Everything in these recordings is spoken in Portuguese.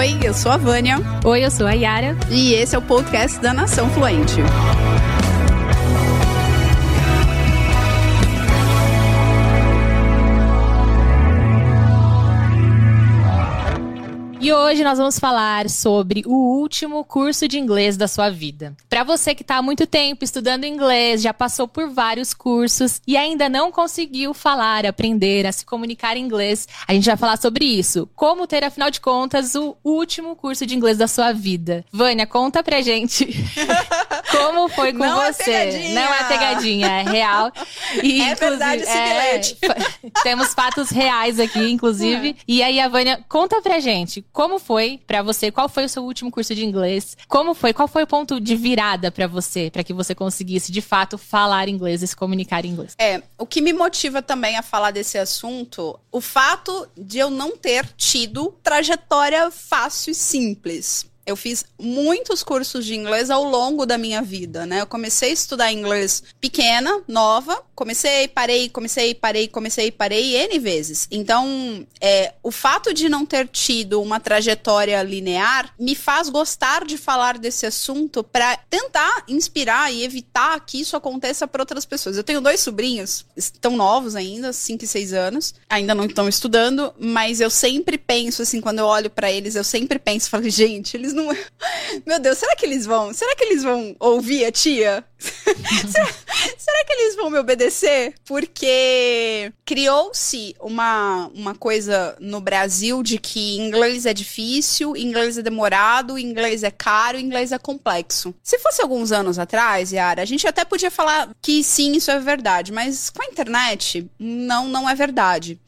Oi, eu sou a Vânia. Oi, eu sou a Yara. E esse é o podcast da Nação Fluente. E hoje nós vamos falar sobre o último curso de inglês da sua vida. Para você que está há muito tempo estudando inglês, já passou por vários cursos e ainda não conseguiu falar, aprender, a se comunicar em inglês, a gente vai falar sobre isso. Como ter, afinal de contas, o último curso de inglês da sua vida. Vânia, conta pra gente como foi com não você. É não é pegadinha, é real. E, é verdade esse é, bilhete. Temos fatos reais aqui, inclusive. É. E aí, a Vânia, conta pra gente como foi para você? Qual foi o seu último curso de inglês? Como foi? Qual foi o ponto de virada para você, para que você conseguisse de fato falar inglês e se comunicar em inglês? É, o que me motiva também a falar desse assunto, o fato de eu não ter tido trajetória fácil e simples. Eu fiz muitos cursos de inglês ao longo da minha vida, né? Eu comecei a estudar inglês pequena, nova, comecei, parei, comecei, parei, comecei, parei N vezes. Então, é, o fato de não ter tido uma trajetória linear me faz gostar de falar desse assunto para tentar inspirar e evitar que isso aconteça para outras pessoas. Eu tenho dois sobrinhos, estão novos ainda, 5 e 6 anos, ainda não estão estudando, mas eu sempre penso assim, quando eu olho para eles, eu sempre penso, falo, gente, eles não não. Meu Deus, será que eles vão? Será que eles vão ouvir a tia? será, será, que eles vão me obedecer? Porque criou-se uma, uma coisa no Brasil de que inglês é difícil, inglês é demorado, inglês é caro, inglês é complexo. Se fosse alguns anos atrás, Yara, a gente até podia falar que sim, isso é verdade, mas com a internet, não, não é verdade.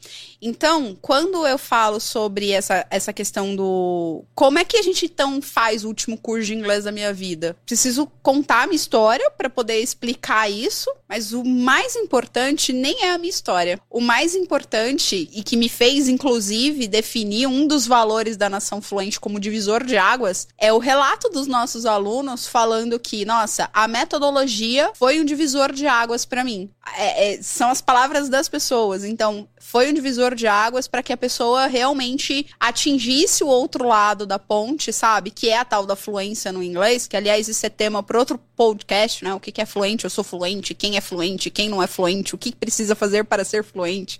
Então, quando eu falo sobre essa, essa questão do como é que a gente então faz o último curso de inglês da minha vida, preciso contar a minha história para poder explicar isso, mas o mais importante nem é a minha história. O mais importante e que me fez inclusive definir um dos valores da nação fluente como divisor de águas é o relato dos nossos alunos falando que, nossa, a metodologia foi um divisor de águas para mim. É, é, são as palavras das pessoas. Então, foi um divisor de águas para que a pessoa realmente atingisse o outro lado da ponte, sabe? Que é a tal da fluência no inglês, que aliás isso é tema para outro podcast, né? O que é fluente, eu sou fluente, quem é fluente, quem não é fluente, o que precisa fazer para ser fluente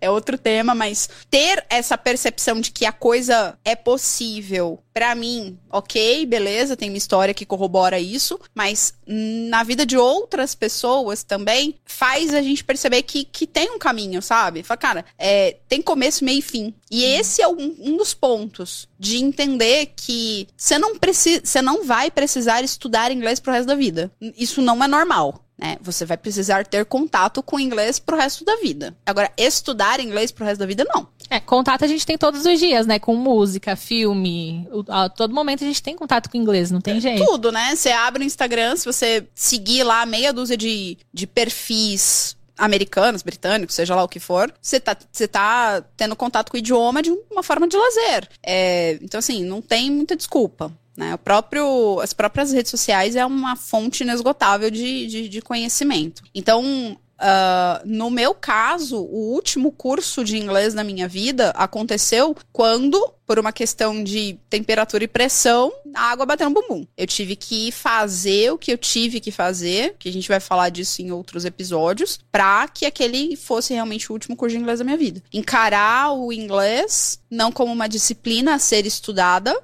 é outro tema, mas ter essa percepção de que a coisa é possível, para mim, ok, beleza, tem uma história que corrobora isso, mas na vida de outras pessoas também faz a gente perceber que, que tem um caminho, sabe? Fala, cara, é, tem começo, meio e fim. E esse é um, um dos pontos de entender que você não precisa, você não vai precisar estudar inglês pro resto da vida. Isso não é normal. Né? Você vai precisar ter contato com inglês pro resto da vida. Agora, estudar inglês pro resto da vida, não. É, contato a gente tem todos os dias, né? Com música, filme. A todo momento a gente tem contato com inglês, não tem é, jeito. Tudo, né? Você abre o Instagram, se você seguir lá meia dúzia de, de perfis americanos, britânicos, seja lá o que for, você tá, tá tendo contato com o idioma de uma forma de lazer. É, então, assim, não tem muita desculpa. Né? O próprio, as próprias redes sociais é uma fonte inesgotável de, de, de conhecimento. Então, Uh, no meu caso, o último curso de inglês na minha vida aconteceu quando por uma questão de temperatura e pressão, a água bateu no bumbum. Eu tive que fazer o que eu tive que fazer, que a gente vai falar disso em outros episódios, para que aquele fosse realmente o último curso de inglês da minha vida. Encarar o inglês não como uma disciplina a ser estudada,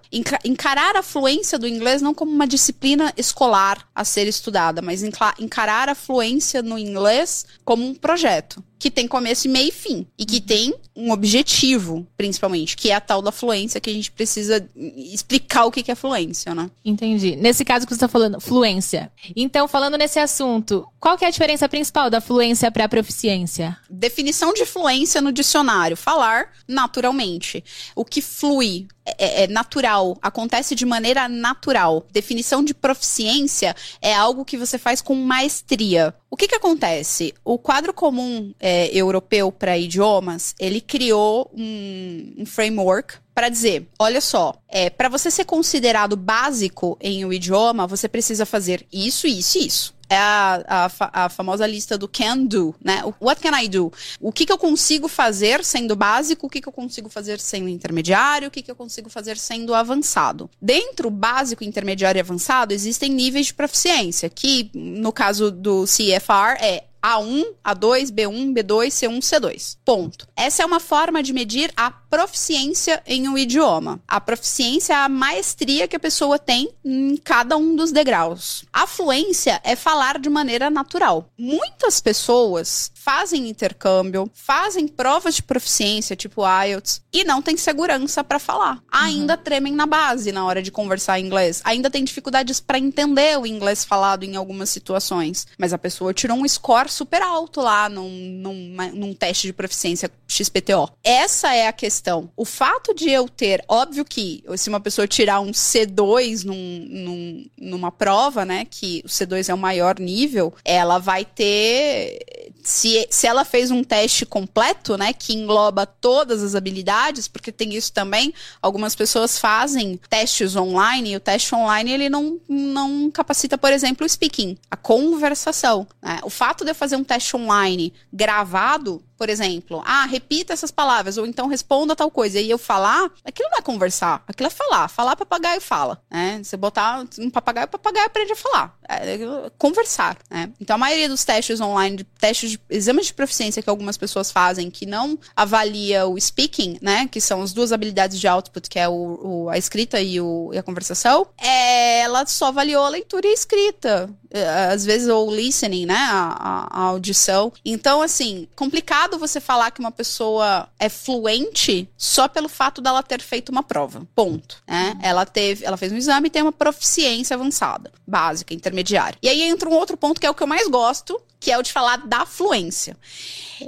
encarar a fluência do inglês não como uma disciplina escolar a ser estudada, mas encarar a fluência no inglês como um projeto que tem começo, meio e fim. E que tem um objetivo, principalmente, que é a tal da fluência, que a gente precisa explicar o que é fluência, né? Entendi. Nesse caso que você está falando, fluência. Então, falando nesse assunto, qual que é a diferença principal da fluência para a proficiência? Definição de fluência no dicionário. Falar naturalmente. O que flui é, é, natural, acontece de maneira natural. Definição de proficiência é algo que você faz com maestria. O que, que acontece? O quadro comum é, europeu para idiomas, ele criou um, um framework para dizer, olha só, é, para você ser considerado básico em um idioma, você precisa fazer isso, isso e isso. É a, a, a famosa lista do can do, né? What can I do? O que, que eu consigo fazer sendo básico, o que, que eu consigo fazer sendo intermediário, o que, que eu consigo fazer sendo avançado. Dentro básico, intermediário e avançado, existem níveis de proficiência, que no caso do CFR é a1, A2, B1, B2, C1, C2. Ponto. Essa é uma forma de medir a proficiência em um idioma. A proficiência é a maestria que a pessoa tem em cada um dos degraus. A fluência é falar de maneira natural. Muitas pessoas fazem intercâmbio, fazem provas de proficiência, tipo IELTS, e não têm segurança para falar. Ainda uhum. tremem na base na hora de conversar em inglês. Ainda têm dificuldades para entender o inglês falado em algumas situações. Mas a pessoa tirou um score super alto lá num, num, num teste de proficiência XPTO. Essa é a questão. O fato de eu ter, óbvio que se uma pessoa tirar um C2 num, num, numa prova, né, que o C2 é o maior nível, ela vai ter se, se ela fez um teste completo, né, que engloba todas as habilidades, porque tem isso também, algumas pessoas fazem testes online, e o teste online ele não, não capacita, por exemplo, o speaking, a conversação. Né? O fato de eu fazer um teste online gravado por exemplo, ah, repita essas palavras, ou então responda tal coisa, e eu falar, aquilo não é conversar, aquilo é falar. Falar, papagaio fala, né? Você botar um papagaio, o papagaio aprende a falar. É, é conversar, né? Então, a maioria dos testes online, testes de exames de proficiência que algumas pessoas fazem, que não avalia o speaking, né? Que são as duas habilidades de output, que é o, o a escrita e, o, e a conversação, é, ela só avaliou a leitura e a escrita. É, às vezes, ou listening, né? A, a, a audição. Então, assim, complicado você falar que uma pessoa é fluente só pelo fato dela ter feito uma prova. Ponto. Né? Uhum. Ela teve, ela fez um exame e tem uma proficiência avançada, básica, intermediária. E aí entra um outro ponto que é o que eu mais gosto, que é o de falar da fluência.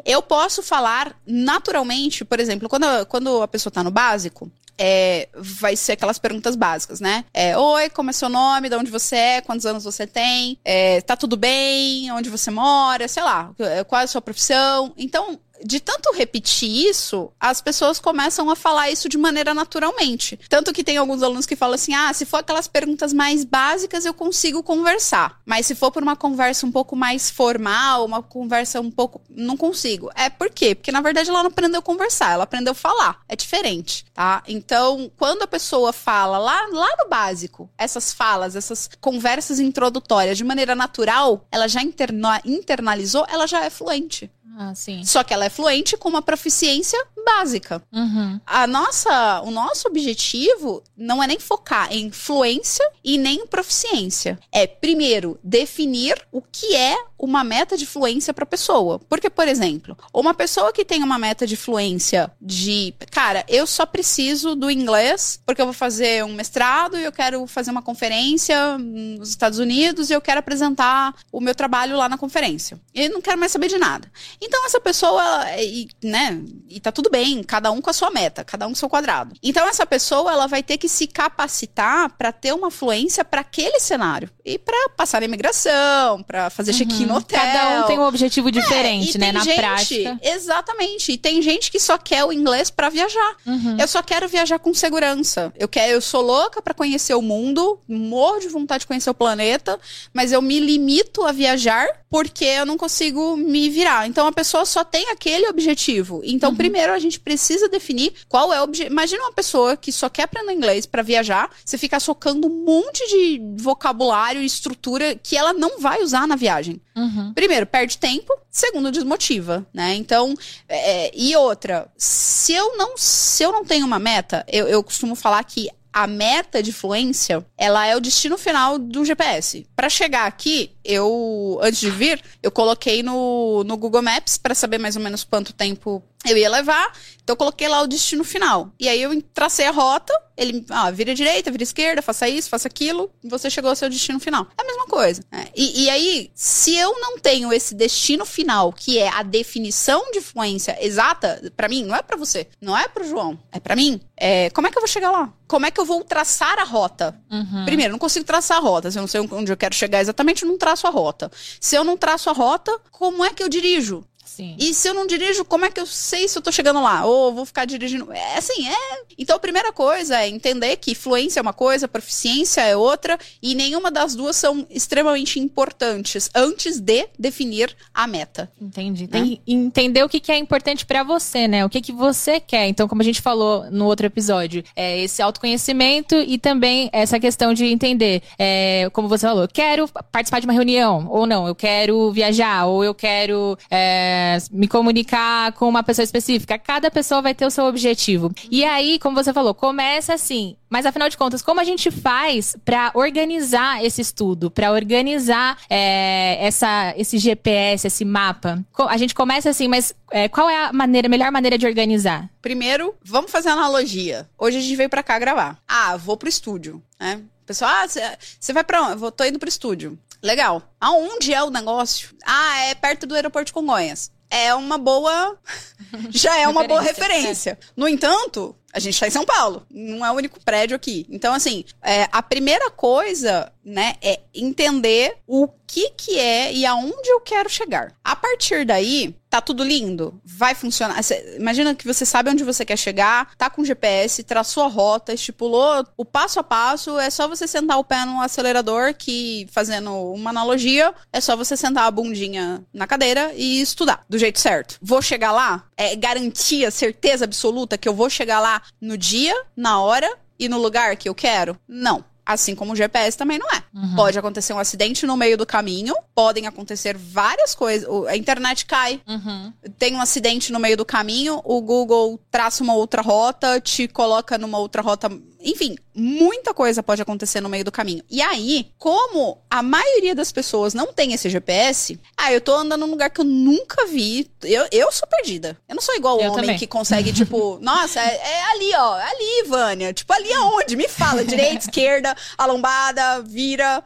Eu posso falar naturalmente, por exemplo, quando, quando a pessoa está no básico, é, vai ser aquelas perguntas básicas, né? É, Oi, como é seu nome? De onde você é? Quantos anos você tem? É, tá tudo bem? Onde você mora? Sei lá, qual é a sua profissão? Então, de tanto repetir isso, as pessoas começam a falar isso de maneira naturalmente. Tanto que tem alguns alunos que falam assim: ah, se for aquelas perguntas mais básicas, eu consigo conversar. Mas se for por uma conversa um pouco mais formal, uma conversa um pouco. Não consigo. É por quê? Porque na verdade ela não aprendeu a conversar, ela aprendeu a falar. É diferente, tá? Então, quando a pessoa fala lá, lá no básico, essas falas, essas conversas introdutórias de maneira natural, ela já interna internalizou, ela já é fluente. Ah, sim. Só que ela é fluente com uma proficiência básica. Uhum. A nossa, o nosso objetivo não é nem focar em fluência e nem proficiência. É primeiro definir o que é uma meta de fluência para pessoa. Porque, por exemplo, uma pessoa que tem uma meta de fluência de, cara, eu só preciso do inglês porque eu vou fazer um mestrado e eu quero fazer uma conferência nos Estados Unidos e eu quero apresentar o meu trabalho lá na conferência. E não quero mais saber de nada. Então essa pessoa, e, né, e tá tudo bem, cada um com a sua meta, cada um com o seu quadrado. Então essa pessoa, ela vai ter que se capacitar para ter uma fluência para aquele cenário e para passar na imigração, para fazer uhum. check-in no hotel. Cada um tem um objetivo é, diferente, é, né, na gente, prática. Exatamente. E tem gente que só quer o inglês para viajar. Uhum. Eu só quero viajar com segurança. Eu quero, eu sou louca para conhecer o mundo, morro de vontade de conhecer o planeta, mas eu me limito a viajar porque eu não consigo me virar. Então a pessoa só tem aquele objetivo. Então, uhum. primeiro a gente precisa definir qual é o objetivo. Imagina uma pessoa que só quer aprender inglês para viajar, você ficar socando um monte de vocabulário e estrutura que ela não vai usar na viagem. Uhum. Primeiro, perde tempo. Segundo, desmotiva, né? Então, é, e outra, se eu não, se eu não tenho uma meta, eu, eu costumo falar que a meta de fluência, ela é o destino final do GPS. Para chegar aqui, eu antes de vir, eu coloquei no, no Google Maps para saber mais ou menos quanto tempo eu ia levar. Então eu coloquei lá o destino final. E aí eu tracei a rota, ele, ah, vira direita, vira esquerda, faça isso, faça aquilo, e você chegou ao seu destino final. É a mesma coisa. Né? E, e, aí, se eu não tenho esse destino final, que é a definição de fluência exata, para mim, não é para você, não é pro João, é para mim, é, como é que eu vou chegar lá? Como é que eu vou traçar a rota? Uhum. Primeiro, não consigo traçar a rota. Se eu não sei onde eu quero chegar exatamente, eu não traço a rota. Se eu não traço a rota, como é que eu dirijo? Sim. E se eu não dirijo, como é que eu sei se eu tô chegando lá? Ou vou ficar dirigindo? É assim, é. Então a primeira coisa é entender que fluência é uma coisa, proficiência é outra, e nenhuma das duas são extremamente importantes antes de definir a meta. Entendi. Tem que entender o que, que é importante para você, né? O que, que você quer. Então, como a gente falou no outro episódio, é esse autoconhecimento e também essa questão de entender, é, como você falou, quero participar de uma reunião, ou não, eu quero viajar, ou eu quero é, me comunicar com uma pessoa específica. Cada pessoa vai ter o seu objetivo. E aí, como você falou, começa assim. Mas afinal de contas, como a gente faz para organizar esse estudo, para organizar é, essa, esse GPS, esse mapa? A gente começa assim, mas é, qual é a maneira, melhor maneira de organizar? Primeiro, vamos fazer analogia. Hoje a gente veio para cá gravar. Ah, vou pro estúdio, né? Pessoal, ah, você vai pra onde? Eu tô indo pro estúdio. Legal. Aonde é o negócio? Ah, é perto do aeroporto de Congonhas. É uma boa. Já é uma boa referência. No entanto, a gente está em São Paulo, não é o único prédio aqui. Então, assim, é, a primeira coisa, né, é entender o que que é e aonde eu quero chegar. A partir daí, tá tudo lindo? Vai funcionar? Cê, imagina que você sabe onde você quer chegar, tá com GPS, traçou a rota, estipulou o passo a passo, é só você sentar o pé no acelerador, que, fazendo uma analogia, é só você sentar a bundinha na cadeira e estudar do jeito certo. Vou chegar lá? É garantia, certeza absoluta que eu vou chegar lá no dia, na hora e no lugar que eu quero? Não. Assim como o GPS também não é. Uhum. Pode acontecer um acidente no meio do caminho, podem acontecer várias coisas. A internet cai, uhum. tem um acidente no meio do caminho, o Google traça uma outra rota, te coloca numa outra rota enfim, muita coisa pode acontecer no meio do caminho. E aí, como a maioria das pessoas não tem esse GPS, ah, eu tô andando num lugar que eu nunca vi. Eu, eu sou perdida. Eu não sou igual o homem também. que consegue, tipo, nossa, é, é, ali, ó, é ali, Vânia. Tipo, ali aonde? Me fala. Direita, esquerda, a lombada, vira.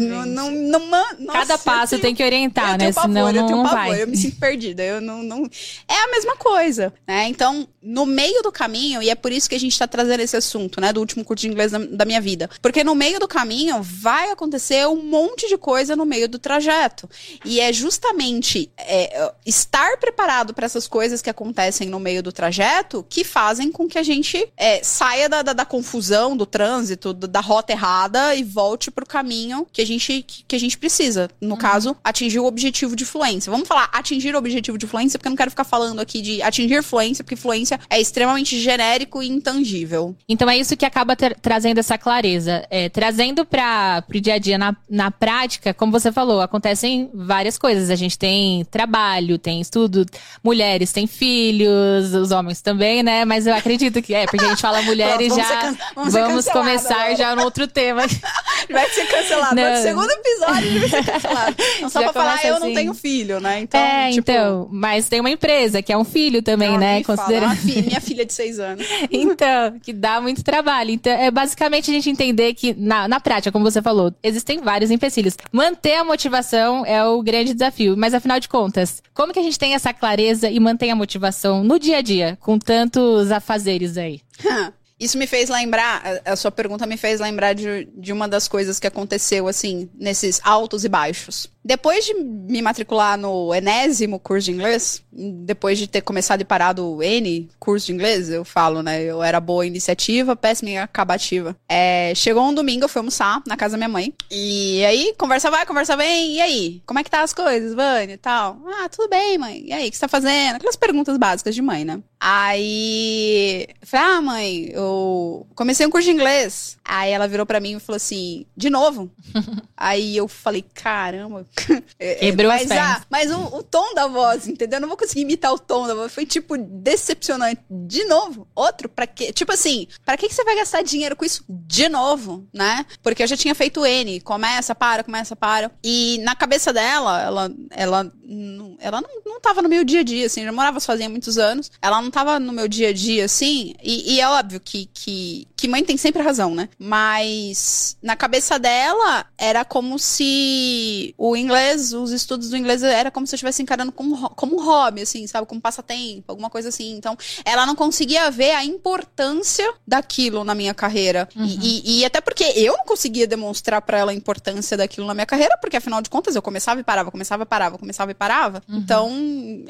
não, não, não, nossa, Cada passo tenho, tem que orientar, né? Pavor, Senão eu tenho não pavor, vai. eu me sinto perdida. Eu não, não. É a mesma coisa, né? Então, no meio do caminho, e é por isso que a gente tá trazendo esse assunto, né, do último curso de inglês da, da, minha vida. Porque no meio do caminho vai acontecer um monte de coisa no meio do trajeto. E é justamente é, estar preparado para essas coisas que acontecem no meio do trajeto que fazem com que a gente é, saia da, da, da, confusão, do trânsito, do, da rota errada e volte para o caminho que a gente, que, que, a gente precisa. No uhum. caso, atingir o objetivo de fluência. Vamos falar atingir o objetivo de fluência, porque eu não quero ficar falando aqui de atingir fluência, porque fluência é extremamente genérico e intangível. Então é isso que acaba ter, trazendo essa clareza. É, trazendo para o dia a dia na, na prática, como você falou, acontecem várias coisas. A gente tem trabalho, tem estudo, mulheres têm filhos, os homens também, né? Mas eu acredito que é, porque a gente fala mulheres já. Can, vamos, vamos começar já no outro tema. vai ser cancelado. Não. No segundo episódio vai ser cancelado. Não só já pra falar, assim. eu não assim. tenho filho, né? Então, é, tipo... então. Mas tem uma empresa que é um filho também, não, né? Considerando. Fala, minha filha de seis anos. então, que dá muito trabalho. Então, é basicamente a gente entender que, na, na prática, como você falou, existem vários empecilhos. Manter a motivação é o grande desafio. Mas afinal de contas, como que a gente tem essa clareza e mantém a motivação no dia a dia, com tantos afazeres aí? Isso me fez lembrar, a sua pergunta me fez lembrar de, de uma das coisas que aconteceu, assim, nesses altos e baixos. Depois de me matricular no enésimo curso de inglês, depois de ter começado e parado o N curso de inglês, eu falo, né? Eu era boa iniciativa, péssima acabativa. É, chegou um domingo, eu fui almoçar na casa da minha mãe. E aí, conversa vai, conversa vem. E aí? Como é que tá as coisas, Vânia e tal? Ah, tudo bem, mãe. E aí, o que você tá fazendo? Aquelas perguntas básicas de mãe, né? Aí, falei, ah, mãe, eu comecei um curso de inglês. Aí ela virou para mim e falou assim, de novo? aí eu falei, caramba, Quebrou mas, as pernas. Ah, mas o, o, tom da voz, entendeu? Eu não vou conseguir imitar o tom da voz. Foi, tipo, decepcionante. De novo. Outro? Pra quê? Tipo assim, pra que, que você vai gastar dinheiro com isso de novo, né? Porque eu já tinha feito N. Começa, para, começa, para. E na cabeça dela, ela, ela, não, ela não, não tava no meu dia a dia, assim. Eu já morava sozinha há muitos anos. Ela não tava no meu dia a dia, assim. E, e é óbvio que, que que mãe tem sempre razão, né? Mas na cabeça dela era como se o inglês, os estudos do inglês era como se eu estivesse encarando como, como um hobby, assim, sabe? Como passatempo, alguma coisa assim. Então, ela não conseguia ver a importância daquilo na minha carreira. Uhum. E, e, até porque eu não conseguia demonstrar para ela a importância daquilo na minha carreira, porque afinal de contas eu começava e parava, começava e parava, começava e parava. Uhum. Então,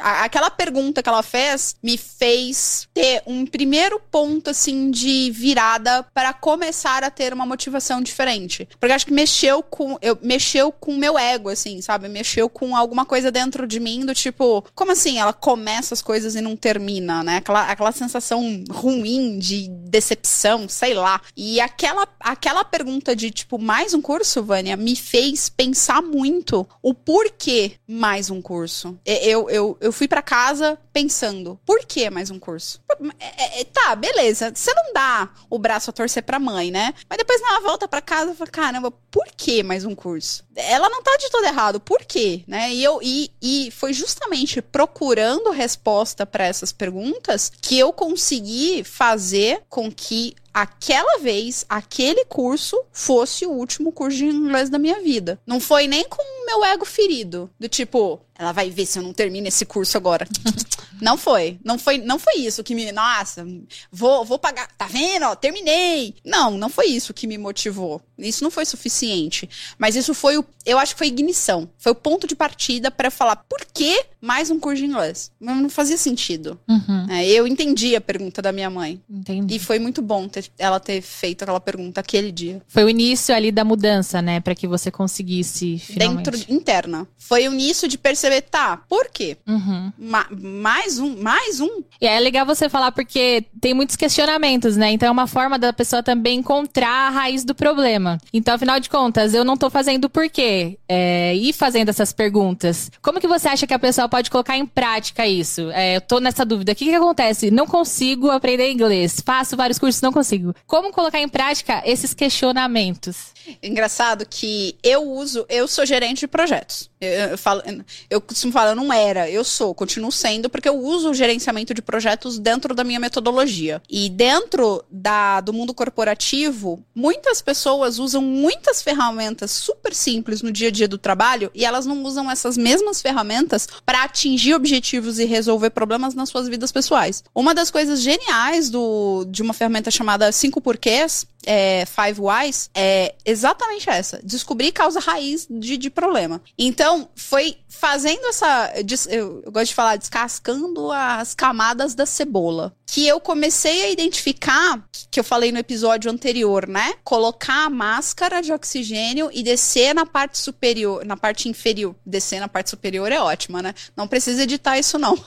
a, aquela pergunta que ela fez me fez ter um primeiro ponto, assim, de virada para começar a ter uma motivação diferente. Porque acho que mexeu com. Eu, mexeu com meu ego, assim, sabe? Mexeu com alguma coisa dentro de mim do tipo, como assim? Ela começa as coisas e não termina, né? Aquela, aquela sensação ruim de decepção, sei lá. E aquela, aquela pergunta de, tipo, mais um curso, Vânia, me fez pensar muito o porquê mais um curso. Eu, eu, eu fui para casa pensando, por que mais um curso? É, é, tá, beleza. Você não dá o braço a torcer pra mãe, né? Mas depois na volta pra casa, eu falo, caramba, por que mais um curso? Ela não tá de todo errado, por quê? Né? E, eu, e, e foi justamente procurando resposta para essas perguntas que eu consegui fazer com que aquela vez, aquele curso fosse o último curso de inglês da minha vida. Não foi nem com o meu ego ferido, do tipo, ela vai ver se eu não termino esse curso agora. não foi. Não foi, não foi isso que me, nossa, vou, vou pagar, tá vendo? terminei. Não, não foi isso que me motivou. Isso não foi suficiente, mas isso foi o, eu acho que foi ignição. Foi o ponto de partida para falar por que mais um curso de inglês. Não fazia sentido. Uhum. É, eu entendi a pergunta da minha mãe. Entendi. E foi muito bom ter, ela ter feito aquela pergunta aquele dia. Foi o início ali da mudança, né, para que você conseguisse finalmente. Dentro interna. Foi o início de perceber perceber, tá, por quê? Uhum. Ma mais um, mais um. E é legal você falar porque tem muitos questionamentos, né? Então é uma forma da pessoa também encontrar a raiz do problema. Então, afinal de contas, eu não tô fazendo por quê? É, e fazendo essas perguntas. Como que você acha que a pessoa pode colocar em prática isso? É, eu tô nessa dúvida. O que que acontece? Não consigo aprender inglês. Faço vários cursos, não consigo. Como colocar em prática esses questionamentos? Engraçado que eu uso, eu sou gerente de projetos. Eu, eu falo, eu costumo falar, eu não era, eu sou, continuo sendo, porque eu uso o gerenciamento de projetos dentro da minha metodologia. E dentro da, do mundo corporativo, muitas pessoas usam muitas ferramentas super simples no dia a dia do trabalho e elas não usam essas mesmas ferramentas para atingir objetivos e resolver problemas nas suas vidas pessoais. Uma das coisas geniais do, de uma ferramenta chamada 5 porquês é, Five Whys é exatamente essa: descobrir causa raiz de, de problema. Então, foi fazendo essa. Eu, eu gosto de falar descascando as camadas da cebola. Que eu comecei a identificar, que eu falei no episódio anterior, né? Colocar a máscara de oxigênio e descer na parte superior, na parte inferior. Descer na parte superior é ótima, né? Não precisa editar isso, não.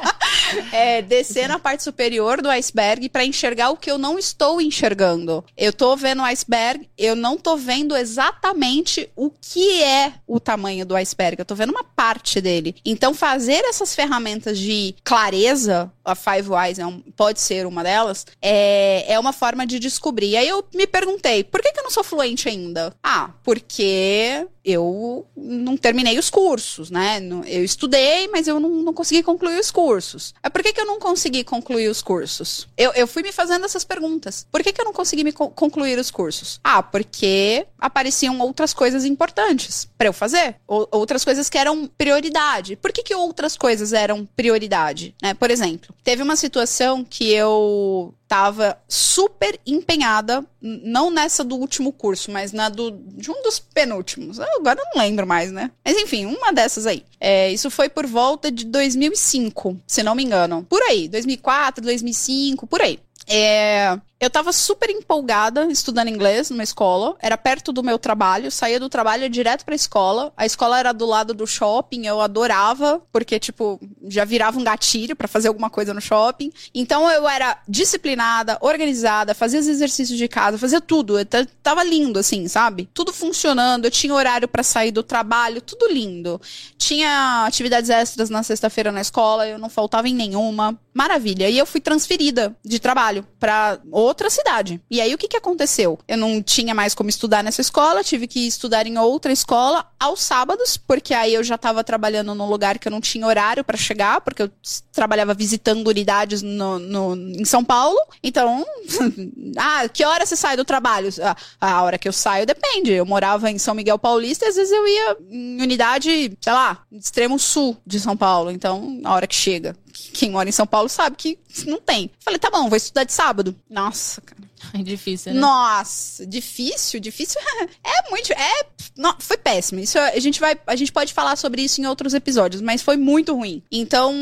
é, descer na parte superior do iceberg para enxergar o que eu não estou enxergando. Eu tô vendo o iceberg, eu não tô vendo exatamente o que é o tamanho do iceberg. Eu tô vendo uma parte dele. Então, fazer essas ferramentas de clareza, a Five Whys é um, pode ser uma delas, é, é uma forma de descobrir. Aí eu me perguntei, por que, que eu não sou fluente ainda? Ah, porque eu não terminei os cursos, né? Eu estudei, mas eu não, não consegui concluir os cursos. É por que, que eu não consegui concluir os cursos? Eu, eu fui me fazendo essas perguntas. Por que, que eu não consegui me concluir os cursos? Ah, porque apareciam outras coisas importantes para eu fazer. Ou, outras coisas que eram prioridade. Por que, que outras coisas eram prioridade? Né? Por exemplo, teve uma situação que eu estava super empenhada, não nessa do último curso, mas na do, de um dos penúltimos. Eu agora não lembro mais, né? Mas enfim, uma dessas aí. É, isso foi por volta de 2005, se não me engano. Por aí, 2004, 2005, por aí. É, eu tava super empolgada estudando inglês numa escola. Era perto do meu trabalho. Saía do trabalho direto pra escola. A escola era do lado do shopping. Eu adorava, porque, tipo, já virava um gatilho para fazer alguma coisa no shopping. Então eu era disciplinada, organizada, fazia os exercícios de casa, fazia tudo. Eu tava lindo, assim, sabe? Tudo funcionando. Eu tinha horário para sair do trabalho, tudo lindo. Tinha atividades extras na sexta-feira na escola. Eu não faltava em nenhuma. Maravilha. E eu fui transferida de trabalho para outra cidade. E aí o que que aconteceu? Eu não tinha mais como estudar nessa escola, tive que estudar em outra escola aos sábados, porque aí eu já estava trabalhando num lugar que eu não tinha horário para chegar, porque eu trabalhava visitando unidades no, no, em São Paulo. Então, ah, que hora você sai do trabalho? Ah, a hora que eu saio depende. Eu morava em São Miguel Paulista e às vezes eu ia em unidade, sei lá, extremo sul de São Paulo. Então, a hora que chega. Quem mora em São Paulo sabe que não tem. Falei, tá bom, vou estudar de sábado. Nossa, cara. Difícil, né? Nossa, difícil, difícil. É muito. É, não, foi péssimo. Isso a gente vai, a gente pode falar sobre isso em outros episódios, mas foi muito ruim. Então,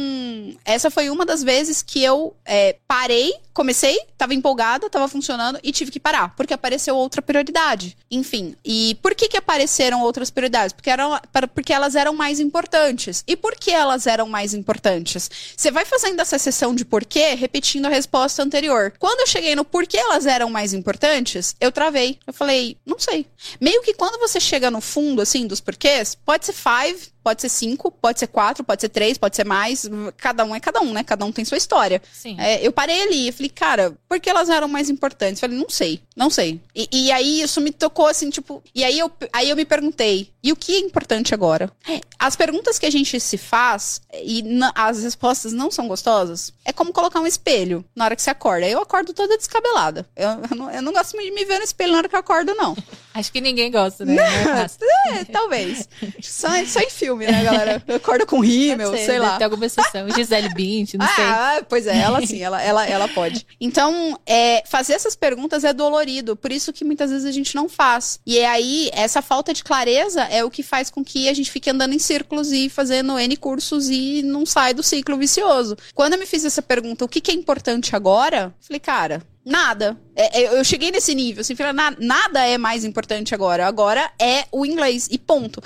essa foi uma das vezes que eu é, parei, comecei, tava empolgada, tava funcionando e tive que parar, porque apareceu outra prioridade. Enfim, e por que que apareceram outras prioridades? Porque eram, porque elas eram mais importantes. E por que elas eram mais importantes? Você vai fazendo essa sessão de porquê, repetindo a resposta anterior. Quando eu cheguei no porquê elas eram mais importantes, eu travei. Eu falei, não sei. Meio que quando você chega no fundo, assim, dos porquês, pode ser five, Pode ser cinco, pode ser quatro, pode ser três, pode ser mais. Cada um é cada um, né? Cada um tem sua história. Sim. É, eu parei ali e falei, cara, por que elas eram mais importantes? Eu falei, não sei, não sei. E, e, aí isso me tocou assim, tipo. E aí eu, aí eu me perguntei, e o que é importante agora? As perguntas que a gente se faz e as respostas não são gostosas, é como colocar um espelho na hora que você acorda. Eu acordo toda descabelada. Eu, eu, não, eu não gosto de me ver no espelho na hora que eu acordo, não. Acho que ninguém gosta, né? é, talvez. Só, só em filme, né, galera? Eu acordo com rímel, sei, sei lá. Tem alguma exceção. Gisele Bint, não ah, sei. Ah, pois é, ela sim, ela, ela, ela pode. Então, é, fazer essas perguntas é dolorido, por isso que muitas vezes a gente não faz. E é aí, essa falta de clareza é o que faz com que a gente fique andando em círculos e fazendo N cursos e não sai do ciclo vicioso. Quando eu me fiz essa pergunta, o que, que é importante agora? Falei, cara, Nada. É, é, eu cheguei nesse nível, assim, nada é mais importante agora. Agora é o inglês e ponto.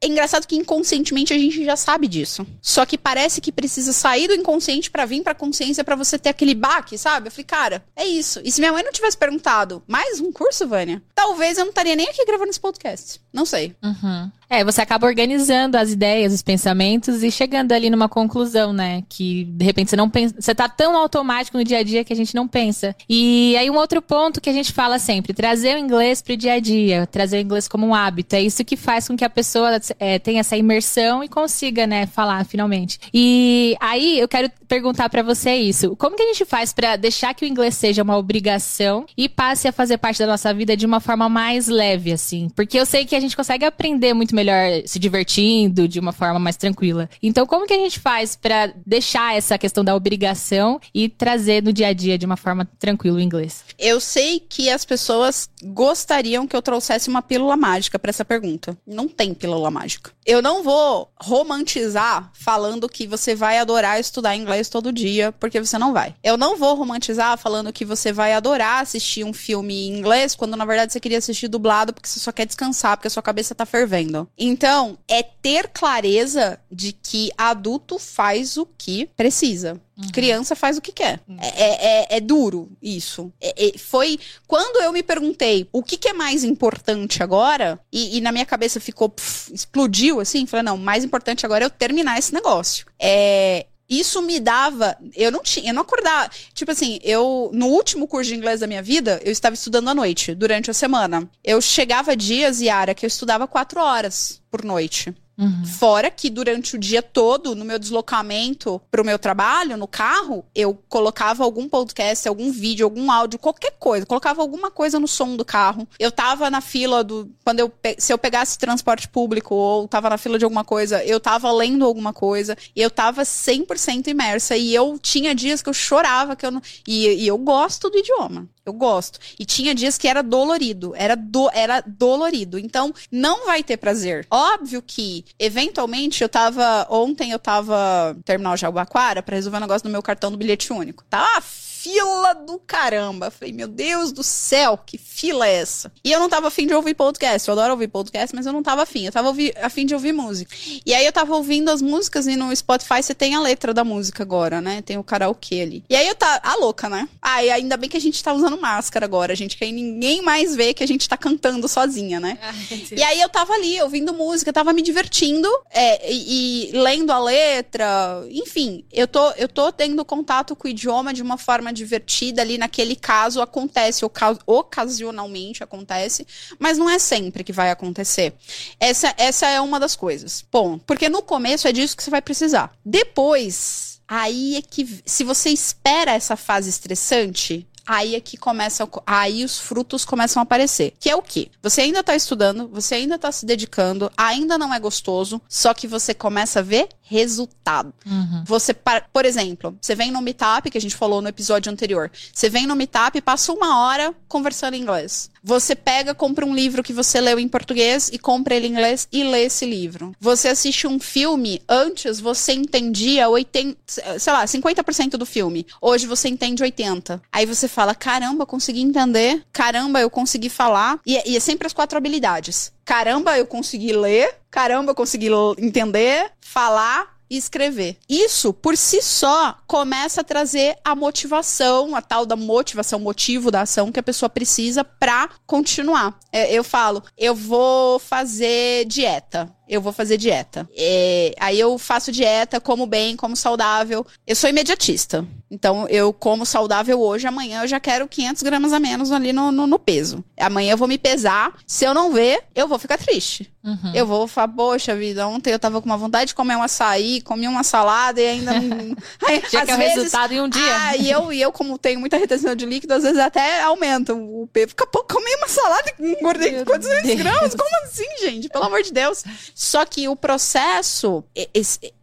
É engraçado que inconscientemente a gente já sabe disso. Só que parece que precisa sair do inconsciente para vir pra consciência para você ter aquele baque, sabe? Eu falei, cara, é isso. E se minha mãe não tivesse perguntado, mais um curso, Vânia? Talvez eu não estaria nem aqui gravando esse podcast. Não sei. Uhum. É, você acaba organizando as ideias, os pensamentos e chegando ali numa conclusão, né? Que de repente você não pensa. Você tá tão automático no dia a dia que a gente não pensa. E aí, um outro ponto que a gente fala sempre: trazer o inglês pro dia a dia, trazer o inglês como um hábito. É isso que faz com que a pessoa é, tenha essa imersão e consiga, né, falar finalmente. E aí, eu quero perguntar para você isso: como que a gente faz para deixar que o inglês seja uma obrigação e passe a fazer parte da nossa vida de uma forma mais leve, assim? Porque eu sei que a gente consegue aprender muito melhor se divertindo de uma forma mais tranquila. Então, como que a gente faz para deixar essa questão da obrigação e trazer no dia a dia de uma forma tranquila o inglês? Eu sei que as pessoas gostariam que eu trouxesse uma pílula mágica para essa pergunta. Não tem pílula mágica. Eu não vou romantizar falando que você vai adorar estudar inglês todo dia, porque você não vai. Eu não vou romantizar falando que você vai adorar assistir um filme em inglês, quando na verdade você queria assistir dublado porque você só quer descansar, porque a sua cabeça tá fervendo. Então, é ter clareza de que adulto faz o que precisa. Uhum. Criança faz o que quer. Uhum. É, é, é, duro isso. É, é, foi quando eu me perguntei o que, que é mais importante agora, e, e na minha cabeça ficou, pff, explodiu assim, falei, não, mais importante agora é eu terminar esse negócio. É, isso me dava. Eu não tinha, eu não acordava. Tipo assim, eu. No último curso de inglês da minha vida, eu estava estudando à noite, durante a semana. Eu chegava dias, Yara, que eu estudava quatro horas por noite. Uhum. Fora que durante o dia todo, no meu deslocamento pro meu trabalho, no carro, eu colocava algum podcast, algum vídeo, algum áudio, qualquer coisa. Colocava alguma coisa no som do carro. Eu tava na fila do. Quando eu. Se eu pegasse transporte público ou tava na fila de alguma coisa, eu tava lendo alguma coisa. Eu tava 100% imersa. E eu tinha dias que eu chorava, que eu não. E, e eu gosto do idioma. Eu gosto. E tinha dias que era dolorido. Era, do, era dolorido. Então, não vai ter prazer. Óbvio que, eventualmente, eu tava. Ontem eu tava no terminal Jabaquara para resolver um negócio no meu cartão do bilhete único. Tá fila do caramba. Falei, meu Deus do céu, que fila é essa? E eu não tava afim de ouvir podcast. Eu adoro ouvir podcast, mas eu não tava afim. Eu tava afim de ouvir música. E aí eu tava ouvindo as músicas e no Spotify você tem a letra da música agora, né? Tem o karaokê ali. E aí eu tá. A louca, né? Ah, e ainda bem que a gente tá usando máscara agora, gente. Que aí ninguém mais vê que a gente tá cantando sozinha, né? e aí eu tava ali ouvindo música, tava me divertindo é, e, e lendo a letra. Enfim, eu tô, eu tô tendo contato com o idioma de uma forma forma divertida ali naquele caso acontece, ocasionalmente acontece, mas não é sempre que vai acontecer. Essa, essa é uma das coisas. Bom, porque no começo é disso que você vai precisar. Depois, aí é que se você espera essa fase estressante, aí é que começa, aí os frutos começam a aparecer. Que é o quê? Você ainda tá estudando, você ainda tá se dedicando, ainda não é gostoso, só que você começa a ver resultado. Uhum. Você, por exemplo, você vem no Meetup, que a gente falou no episódio anterior, você vem no Meetup e passa uma hora conversando em inglês. Você pega, compra um livro que você leu em português e compra ele em inglês e lê esse livro. Você assiste um filme, antes você entendia 80, sei lá, 50% do filme. Hoje você entende 80. Aí você fala: "Caramba, consegui entender. Caramba, eu consegui falar". E, e é sempre as quatro habilidades. Caramba, eu consegui ler. Caramba, eu consegui entender, falar e escrever. Isso, por si só, começa a trazer a motivação, a tal da motivação, motivo da ação que a pessoa precisa para continuar. É, eu falo, eu vou fazer dieta eu vou fazer dieta. É, aí eu faço dieta, como bem, como saudável. Eu sou imediatista. Então, eu como saudável hoje, amanhã eu já quero 500 gramas a menos ali no, no, no peso. Amanhã eu vou me pesar. Se eu não ver, eu vou ficar triste. Uhum. Eu vou falar, poxa vida, ontem eu tava com uma vontade de comer um açaí, comi uma salada e ainda. aí, já que é o resultado em um dia. Ah, e eu, e eu, como tenho muita retenção de líquido, às vezes até aumenta o peso. Fica pouco, comi uma salada e engordei 400 gramas. Como assim, gente? Pelo amor de Deus. Só que o processo,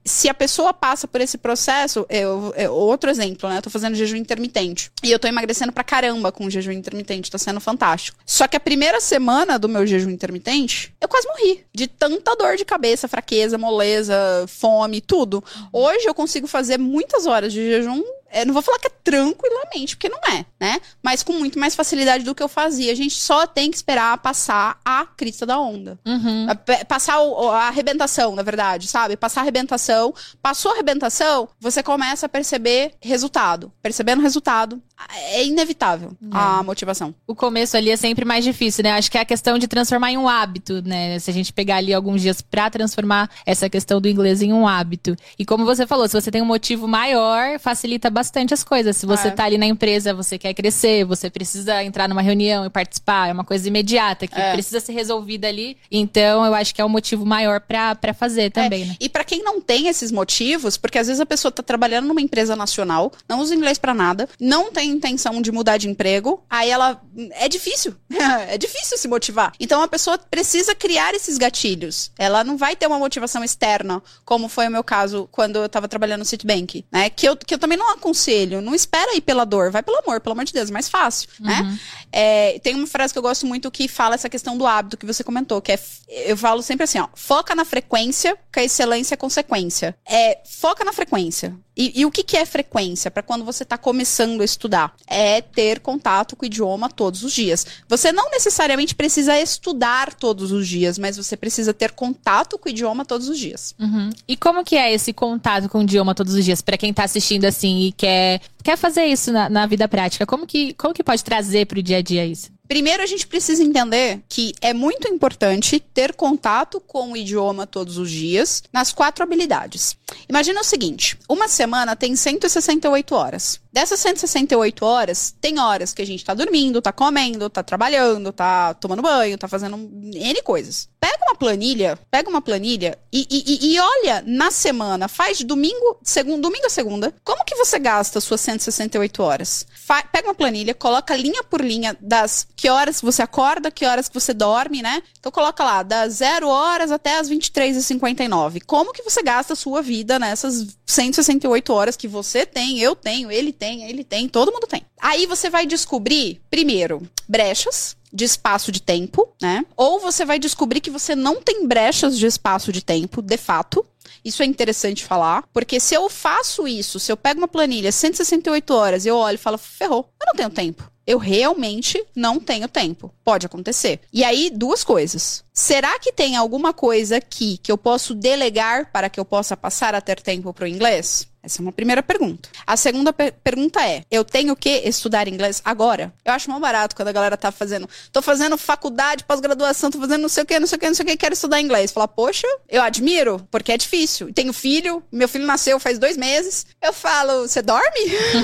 se a pessoa passa por esse processo, eu, eu, outro exemplo, né? Eu tô fazendo jejum intermitente. E eu tô emagrecendo pra caramba com o jejum intermitente, tá sendo fantástico. Só que a primeira semana do meu jejum intermitente, eu quase morri. De tanta dor de cabeça, fraqueza, moleza, fome, tudo. Hoje eu consigo fazer muitas horas de jejum não vou falar que é tranquilamente, porque não é, né? Mas com muito mais facilidade do que eu fazia. A gente só tem que esperar passar a crista da onda. Uhum. Passar o, a arrebentação, na verdade, sabe? Passar a arrebentação. Passou a arrebentação, você começa a perceber resultado. Percebendo resultado, é inevitável é. a motivação. O começo ali é sempre mais difícil, né? Acho que é a questão de transformar em um hábito, né? Se a gente pegar ali alguns dias para transformar essa questão do inglês em um hábito. E como você falou, se você tem um motivo maior, facilita bastante as coisas. Se você é. tá ali na empresa, você quer crescer, você precisa entrar numa reunião e participar, é uma coisa imediata que é. precisa ser resolvida ali. Então, eu acho que é um motivo maior para fazer também, é. né? E para quem não tem esses motivos, porque às vezes a pessoa tá trabalhando numa empresa nacional, não usa inglês para nada, não tem intenção de mudar de emprego, aí ela é difícil. é difícil se motivar. Então a pessoa precisa criar esses gatilhos. Ela não vai ter uma motivação externa, como foi o meu caso quando eu tava trabalhando no Citibank, né? Que eu, que eu também não conselho. Não espera ir pela dor, vai pelo amor, pelo amor de Deus, mais fácil, né? uhum. né? É, tem uma frase que eu gosto muito que fala essa questão do hábito que você comentou, que é, eu falo sempre assim, ó, foca na frequência, que a excelência é consequência. É, foca na frequência. E, e o que, que é frequência para quando você está começando a estudar? É ter contato com o idioma todos os dias. Você não necessariamente precisa estudar todos os dias, mas você precisa ter contato com o idioma todos os dias. Uhum. E como que é esse contato com o idioma todos os dias? Para quem está assistindo assim e quer, quer fazer isso na, na vida prática, como que, como que pode trazer para o dia a dia isso? Primeiro, a gente precisa entender que é muito importante ter contato com o idioma todos os dias nas quatro habilidades. Imagina o seguinte: uma semana tem 168 horas. Dessas 168 horas, tem horas que a gente tá dormindo, tá comendo, tá trabalhando, tá tomando banho, tá fazendo N coisas. Pega uma planilha, pega uma planilha e, e, e olha na semana, faz domingo, segundo, domingo a segunda, como que você gasta suas 168 horas? Fa pega uma planilha, coloca linha por linha das que horas você acorda, que horas que você dorme, né? Então coloca lá, das 0 horas até as 23h59. Como que você gasta a sua vida nessas 168 horas que você tem, eu tenho, ele tem, ele tem, todo mundo tem. Aí você vai descobrir, primeiro, brechas de espaço de tempo, né? Ou você vai descobrir que você não tem brechas de espaço de tempo, de fato. Isso é interessante falar, porque se eu faço isso, se eu pego uma planilha 168 horas, eu olho e falo, ferrou, eu não tenho tempo eu realmente não tenho tempo. Pode acontecer. E aí, duas coisas. Será que tem alguma coisa aqui que eu posso delegar para que eu possa passar a ter tempo para o inglês? Essa é uma primeira pergunta. A segunda per pergunta é: eu tenho que estudar inglês agora? Eu acho mal barato quando a galera tá fazendo. Tô fazendo faculdade, pós-graduação, tô fazendo não sei o que, não sei o que, não sei o que, quero estudar inglês. Falar, poxa, eu admiro, porque é difícil. Tenho filho, meu filho nasceu faz dois meses. Eu falo, você dorme?